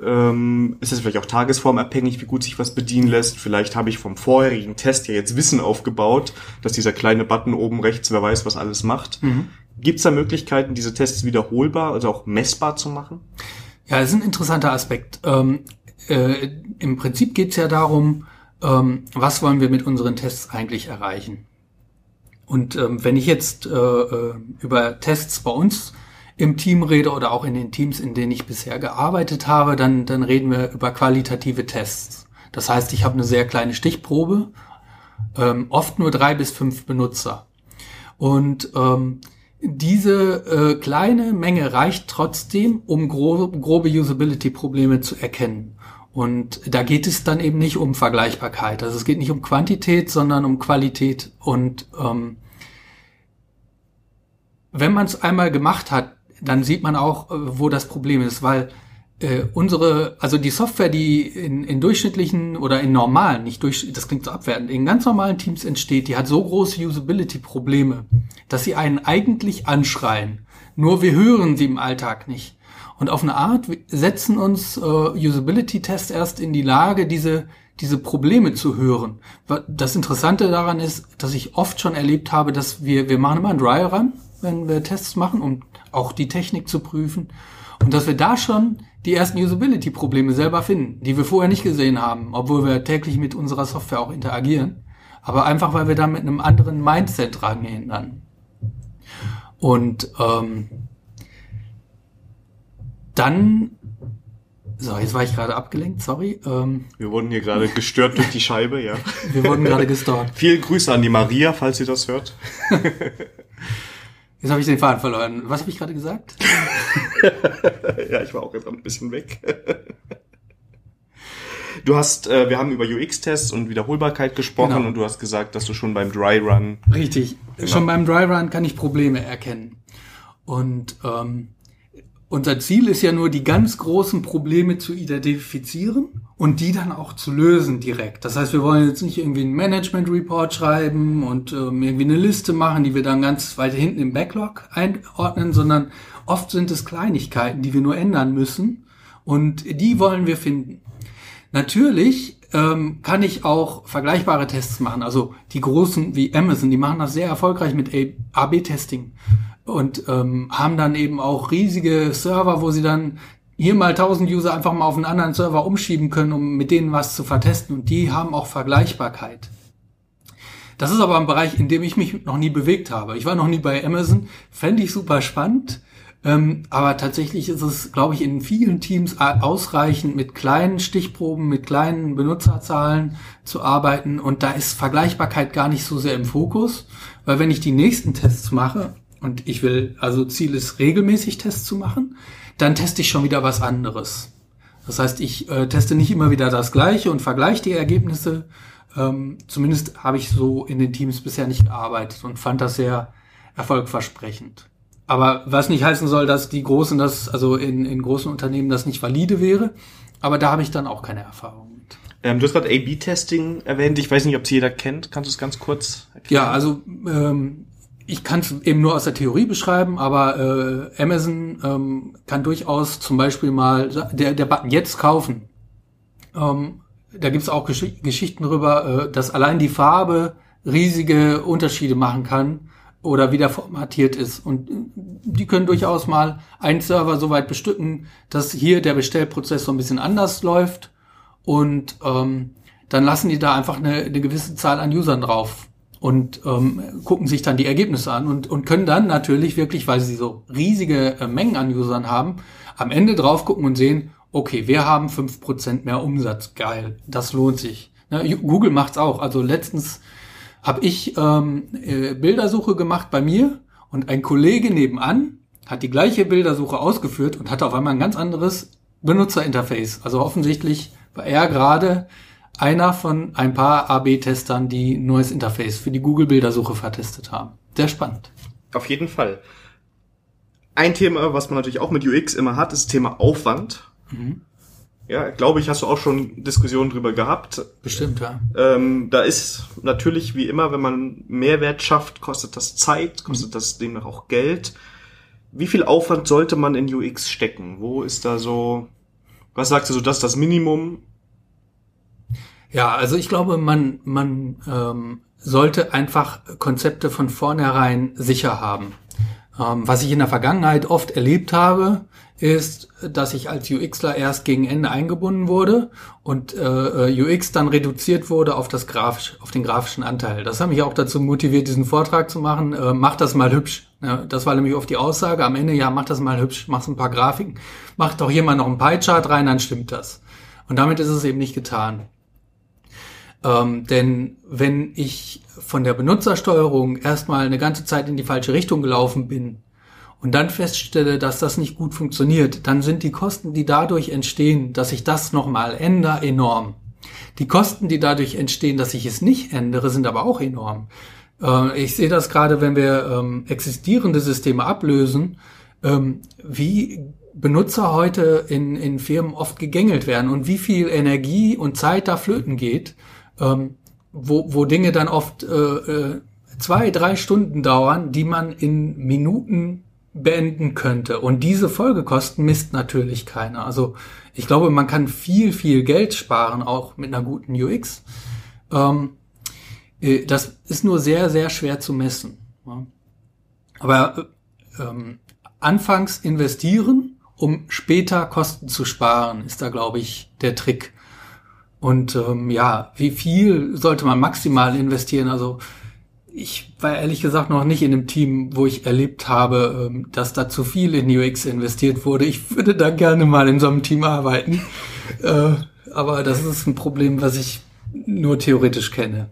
ähm, ist es vielleicht auch tagesformabhängig, wie gut sich was bedienen lässt. Vielleicht habe ich vom vorherigen Test ja jetzt Wissen aufgebaut, dass dieser kleine Button oben rechts, wer weiß, was alles macht. Mhm. Gibt es da Möglichkeiten, diese Tests wiederholbar, also auch messbar zu machen? Ja, das ist ein interessanter Aspekt. Ähm, äh, Im Prinzip geht es ja darum, ähm, was wollen wir mit unseren Tests eigentlich erreichen. Und ähm, wenn ich jetzt äh, äh über Tests bei uns im Team rede oder auch in den Teams, in denen ich bisher gearbeitet habe, dann, dann reden wir über qualitative Tests. Das heißt, ich habe eine sehr kleine Stichprobe, ähm, oft nur drei bis fünf Benutzer. Und ähm, diese äh, kleine Menge reicht trotzdem, um grobe, grobe Usability-Probleme zu erkennen. Und da geht es dann eben nicht um Vergleichbarkeit. Also es geht nicht um Quantität, sondern um Qualität. Und ähm, wenn man es einmal gemacht hat, dann sieht man auch, äh, wo das Problem ist, weil äh, unsere, also die Software, die in, in durchschnittlichen oder in normalen, nicht durch, das klingt so abwertend, in ganz normalen Teams entsteht, die hat so große Usability-Probleme, dass sie einen eigentlich anschreien. Nur wir hören sie im Alltag nicht. Und auf eine Art setzen uns äh, Usability-Tests erst in die Lage, diese, diese Probleme zu hören. Das Interessante daran ist, dass ich oft schon erlebt habe, dass wir, wir machen immer einen Dry Run, wenn wir Tests machen, um auch die Technik zu prüfen. Und dass wir da schon die ersten Usability-Probleme selber finden, die wir vorher nicht gesehen haben, obwohl wir täglich mit unserer Software auch interagieren. Aber einfach, weil wir da mit einem anderen Mindset rangehen dann. Und ähm, dann, so, jetzt war ich gerade abgelenkt, sorry. Ähm, wir wurden hier gerade gestört durch die Scheibe, ja. Wir wurden gerade gestalkt. Vielen Grüße an die Maria, falls ihr das hört. Jetzt habe ich den Faden verloren. Was habe ich gerade gesagt? ja, ich war auch jetzt ein bisschen weg. Du hast, äh, wir haben über UX-Tests und Wiederholbarkeit gesprochen genau. und du hast gesagt, dass du schon beim Dry Run. Richtig. Genau. Schon beim Dry Run kann ich Probleme erkennen. Und ähm, unser Ziel ist ja nur, die ganz großen Probleme zu identifizieren und die dann auch zu lösen direkt. Das heißt, wir wollen jetzt nicht irgendwie einen Management Report schreiben und ähm, irgendwie eine Liste machen, die wir dann ganz weit hinten im Backlog einordnen, sondern oft sind es Kleinigkeiten, die wir nur ändern müssen und die wollen wir finden. Natürlich ähm, kann ich auch vergleichbare Tests machen. Also die großen wie Amazon, die machen das sehr erfolgreich mit AB-Testing und ähm, haben dann eben auch riesige Server, wo sie dann hier mal 1000 User einfach mal auf einen anderen Server umschieben können, um mit denen was zu vertesten. Und die haben auch Vergleichbarkeit. Das ist aber ein Bereich, in dem ich mich noch nie bewegt habe. Ich war noch nie bei Amazon, fände ich super spannend. Ähm, aber tatsächlich ist es, glaube ich, in vielen Teams ausreichend, mit kleinen Stichproben, mit kleinen Benutzerzahlen zu arbeiten. Und da ist Vergleichbarkeit gar nicht so sehr im Fokus, weil wenn ich die nächsten Tests mache, und ich will, also Ziel ist regelmäßig Tests zu machen, dann teste ich schon wieder was anderes. Das heißt, ich äh, teste nicht immer wieder das Gleiche und vergleiche die Ergebnisse. Ähm, zumindest habe ich so in den Teams bisher nicht gearbeitet und fand das sehr erfolgversprechend. Aber was nicht heißen soll, dass die großen, das, also in, in großen Unternehmen das nicht valide wäre. Aber da habe ich dann auch keine Erfahrung mit. Ähm, du hast gerade A-B-Testing erwähnt. Ich weiß nicht, ob es jeder kennt. Kannst du es ganz kurz erklären? Ja, also ähm, ich kann es eben nur aus der Theorie beschreiben, aber äh, Amazon ähm, kann durchaus zum Beispiel mal der, der Button jetzt kaufen. Ähm, da gibt's auch Gesch Geschichten darüber, äh, dass allein die Farbe riesige Unterschiede machen kann oder wieder formatiert ist. Und äh, die können durchaus mal einen Server so weit bestücken, dass hier der Bestellprozess so ein bisschen anders läuft und ähm, dann lassen die da einfach eine, eine gewisse Zahl an Usern drauf und ähm, gucken sich dann die Ergebnisse an und, und können dann natürlich wirklich, weil sie so riesige äh, Mengen an Usern haben, am Ende drauf gucken und sehen, okay, wir haben fünf Prozent mehr Umsatz, geil, das lohnt sich. Ne, Google macht's auch. Also letztens habe ich ähm, äh, Bildersuche gemacht bei mir und ein Kollege nebenan hat die gleiche Bildersuche ausgeführt und hatte auf einmal ein ganz anderes Benutzerinterface. Also offensichtlich war er gerade einer von ein paar AB-Testern, die neues Interface für die Google-Bildersuche vertestet haben. Sehr spannend. Auf jeden Fall. ein Thema, was man natürlich auch mit UX immer hat, ist das Thema Aufwand. Mhm. Ja, glaube ich, hast du auch schon Diskussionen drüber gehabt. Bestimmt, ja. Ähm, da ist natürlich wie immer, wenn man Mehrwert schafft, kostet das Zeit, kostet mhm. das demnach auch Geld. Wie viel Aufwand sollte man in UX stecken? Wo ist da so, was sagst du so, das ist das Minimum? Ja, also ich glaube, man, man ähm, sollte einfach Konzepte von vornherein sicher haben. Ähm, was ich in der Vergangenheit oft erlebt habe, ist, dass ich als UXler erst gegen Ende eingebunden wurde und äh, äh UX dann reduziert wurde auf das grafisch, auf den grafischen Anteil. Das hat mich auch dazu motiviert, diesen Vortrag zu machen. Äh, mach das mal hübsch. Ja, das war nämlich oft die Aussage am Ende, ja, mach das mal hübsch, mach ein paar Grafiken, mach doch hier mal noch ein Pie-Chart rein, dann stimmt das. Und damit ist es eben nicht getan. Ähm, denn wenn ich von der Benutzersteuerung erstmal eine ganze Zeit in die falsche Richtung gelaufen bin, und dann feststelle, dass das nicht gut funktioniert, dann sind die Kosten, die dadurch entstehen, dass ich das nochmal ändere, enorm. Die Kosten, die dadurch entstehen, dass ich es nicht ändere, sind aber auch enorm. Äh, ich sehe das gerade, wenn wir ähm, existierende Systeme ablösen, ähm, wie Benutzer heute in, in Firmen oft gegängelt werden und wie viel Energie und Zeit da flöten geht, ähm, wo, wo Dinge dann oft äh, äh zwei, drei Stunden dauern, die man in Minuten beenden könnte. Und diese Folgekosten misst natürlich keiner. Also ich glaube, man kann viel, viel Geld sparen, auch mit einer guten UX. Ähm, äh, das ist nur sehr, sehr schwer zu messen. Aber äh, ähm, anfangs investieren, um später Kosten zu sparen, ist da, glaube ich, der Trick. Und ähm, ja, wie viel sollte man maximal investieren? Also ich war ehrlich gesagt noch nicht in einem Team, wo ich erlebt habe, ähm, dass da zu viel in UX investiert wurde. Ich würde da gerne mal in so einem Team arbeiten. Äh, aber das ist ein Problem, was ich nur theoretisch kenne.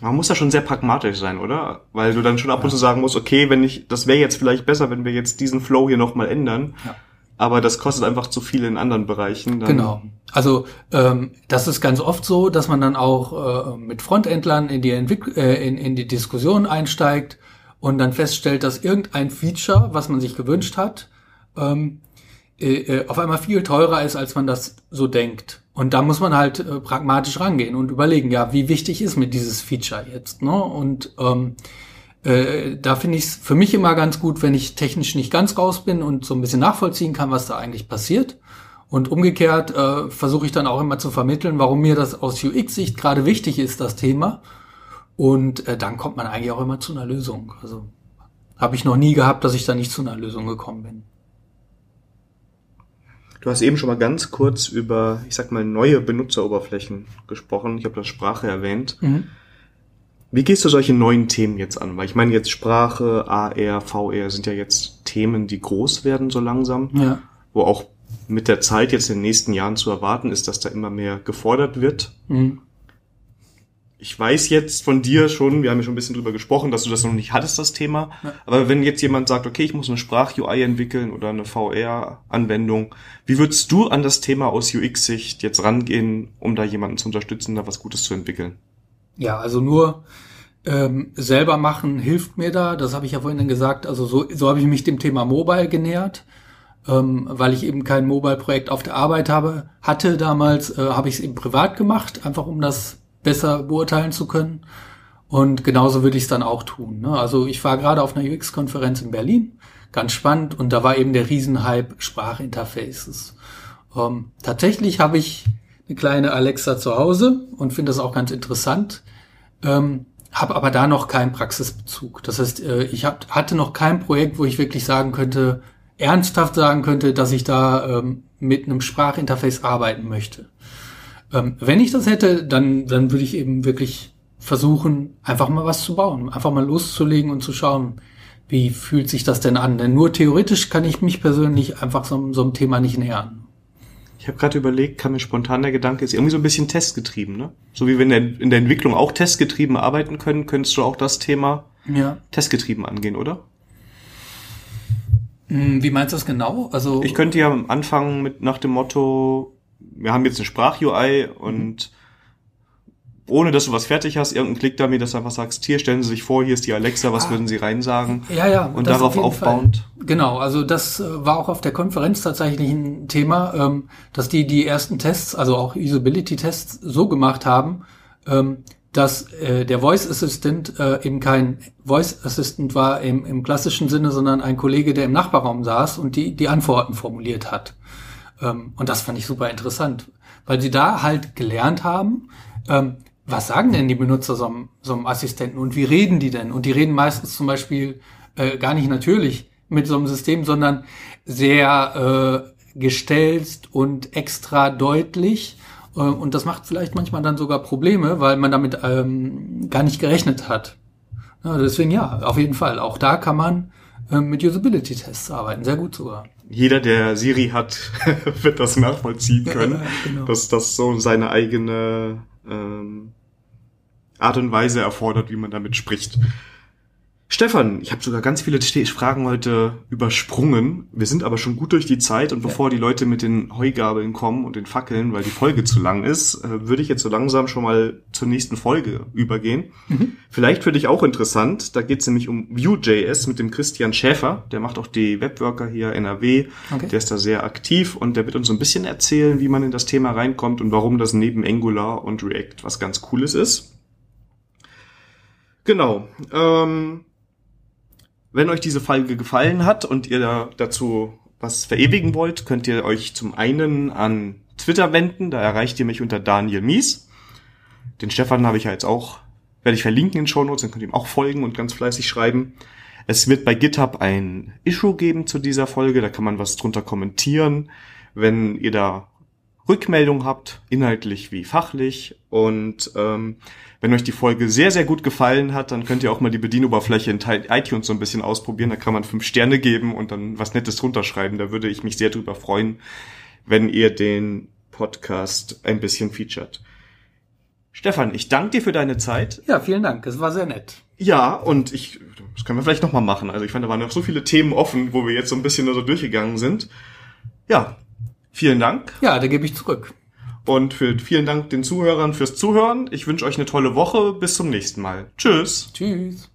Man muss da schon sehr pragmatisch sein, oder? Weil du dann schon ab und zu sagen musst, okay, wenn ich, das wäre jetzt vielleicht besser, wenn wir jetzt diesen Flow hier nochmal ändern. Ja aber das kostet einfach zu viel in anderen Bereichen. Genau. Also ähm, das ist ganz oft so, dass man dann auch äh, mit Frontendlern in die, Entwick äh, in, in die Diskussion einsteigt und dann feststellt, dass irgendein Feature, was man sich gewünscht hat, ähm, äh, äh auf einmal viel teurer ist, als man das so denkt. Und da muss man halt äh, pragmatisch rangehen und überlegen, ja, wie wichtig ist mir dieses Feature jetzt? Ne? Und ähm, äh, da finde ich es für mich immer ganz gut, wenn ich technisch nicht ganz raus bin und so ein bisschen nachvollziehen kann, was da eigentlich passiert. Und umgekehrt äh, versuche ich dann auch immer zu vermitteln, warum mir das aus UX-Sicht gerade wichtig ist, das Thema. Und äh, dann kommt man eigentlich auch immer zu einer Lösung. Also habe ich noch nie gehabt, dass ich da nicht zu einer Lösung gekommen bin. Du hast eben schon mal ganz kurz über, ich sag mal, neue Benutzeroberflächen gesprochen. Ich habe das Sprache erwähnt. Mhm. Wie gehst du solche neuen Themen jetzt an? Weil ich meine jetzt Sprache, AR, VR sind ja jetzt Themen, die groß werden so langsam, ja. wo auch mit der Zeit jetzt in den nächsten Jahren zu erwarten ist, dass da immer mehr gefordert wird. Mhm. Ich weiß jetzt von dir schon, wir haben ja schon ein bisschen drüber gesprochen, dass du das noch nicht hattest, das Thema. Ja. Aber wenn jetzt jemand sagt, okay, ich muss eine Sprach-UI entwickeln oder eine VR-Anwendung, wie würdest du an das Thema aus UX-Sicht jetzt rangehen, um da jemanden zu unterstützen, da was Gutes zu entwickeln? Ja, also nur ähm, selber machen hilft mir da. Das habe ich ja vorhin gesagt. Also so, so habe ich mich dem Thema Mobile genähert, ähm, weil ich eben kein Mobile-Projekt auf der Arbeit habe, hatte damals, äh, habe ich es eben privat gemacht, einfach um das besser beurteilen zu können. Und genauso würde ich es dann auch tun. Ne? Also ich war gerade auf einer UX-Konferenz in Berlin, ganz spannend, und da war eben der Riesenhype Sprachinterfaces. Ähm, tatsächlich habe ich eine kleine Alexa zu Hause und finde das auch ganz interessant. Ähm, habe aber da noch keinen Praxisbezug. Das heißt, äh, ich hab, hatte noch kein Projekt, wo ich wirklich sagen könnte, ernsthaft sagen könnte, dass ich da ähm, mit einem Sprachinterface arbeiten möchte. Ähm, wenn ich das hätte, dann, dann würde ich eben wirklich versuchen, einfach mal was zu bauen, einfach mal loszulegen und zu schauen, wie fühlt sich das denn an? Denn nur theoretisch kann ich mich persönlich einfach so, so einem Thema nicht nähern. Ich habe gerade überlegt, kam mir spontan der Gedanke, ist irgendwie so ein bisschen testgetrieben, ne? So wie wir in der, in der Entwicklung auch testgetrieben arbeiten können, könntest du auch das Thema ja. testgetrieben angehen, oder? Hm, wie meinst du das genau? Also ich könnte ja anfangen mit nach dem Motto, wir haben jetzt eine Sprach-UI und ohne dass du was fertig hast, irgendeinen Klick-Dummy, dass du einfach sagst, hier stellen Sie sich vor, hier ist die Alexa, was ah. würden Sie reinsagen? Ja, ja. Und darauf auf aufbauend. Fall. Genau, also das äh, war auch auf der Konferenz tatsächlich ein Thema, ähm, dass die die ersten Tests, also auch Usability-Tests so gemacht haben, ähm, dass äh, der Voice Assistant äh, eben kein Voice Assistant war im, im klassischen Sinne, sondern ein Kollege, der im Nachbarraum saß und die, die Antworten formuliert hat. Ähm, und das fand ich super interessant, weil sie da halt gelernt haben, ähm, was sagen denn die Benutzer so einem, so einem Assistenten und wie reden die denn? Und die reden meistens zum Beispiel äh, gar nicht natürlich mit so einem System, sondern sehr äh, gestelzt und extra deutlich äh, und das macht vielleicht manchmal dann sogar Probleme, weil man damit ähm, gar nicht gerechnet hat. Ja, deswegen ja, auf jeden Fall. Auch da kann man äh, mit Usability-Tests arbeiten, sehr gut sogar. Jeder, der Siri hat, wird das nachvollziehen können, ja, genau. dass das so seine eigene ähm, Art und Weise erfordert, wie man damit spricht. Stefan, ich habe sogar ganz viele Fragen heute übersprungen. Wir sind aber schon gut durch die Zeit und bevor die Leute mit den Heugabeln kommen und den Fackeln, weil die Folge zu lang ist, äh, würde ich jetzt so langsam schon mal zur nächsten Folge übergehen. Mhm. Vielleicht für dich auch interessant, da geht es nämlich um Vue.js mit dem Christian Schäfer, der macht auch die Webworker hier NRW, okay. der ist da sehr aktiv und der wird uns so ein bisschen erzählen, wie man in das Thema reinkommt und warum das neben Angular und React was ganz Cooles ist. Genau. Ähm, wenn euch diese Folge gefallen hat und ihr da dazu was verewigen wollt, könnt ihr euch zum einen an Twitter wenden. Da erreicht ihr mich unter Daniel Mies. Den Stefan habe ich ja jetzt auch, werde ich verlinken in Show Notes, dann könnt ihr ihm auch folgen und ganz fleißig schreiben. Es wird bei GitHub ein Issue geben zu dieser Folge, da kann man was drunter kommentieren. Wenn ihr da Rückmeldung habt, inhaltlich wie fachlich. Und ähm, wenn euch die Folge sehr, sehr gut gefallen hat, dann könnt ihr auch mal die Bedienoberfläche in iTunes so ein bisschen ausprobieren. Da kann man fünf Sterne geben und dann was Nettes drunter schreiben. Da würde ich mich sehr drüber freuen, wenn ihr den Podcast ein bisschen featured. Stefan, ich danke dir für deine Zeit. Ja, vielen Dank. Es war sehr nett. Ja, und ich, das können wir vielleicht nochmal machen. Also ich fand, da waren noch so viele Themen offen, wo wir jetzt so ein bisschen so durchgegangen sind. Ja, Vielen Dank. Ja, da gebe ich zurück. Und für, vielen Dank den Zuhörern fürs Zuhören. Ich wünsche euch eine tolle Woche. Bis zum nächsten Mal. Tschüss. Tschüss.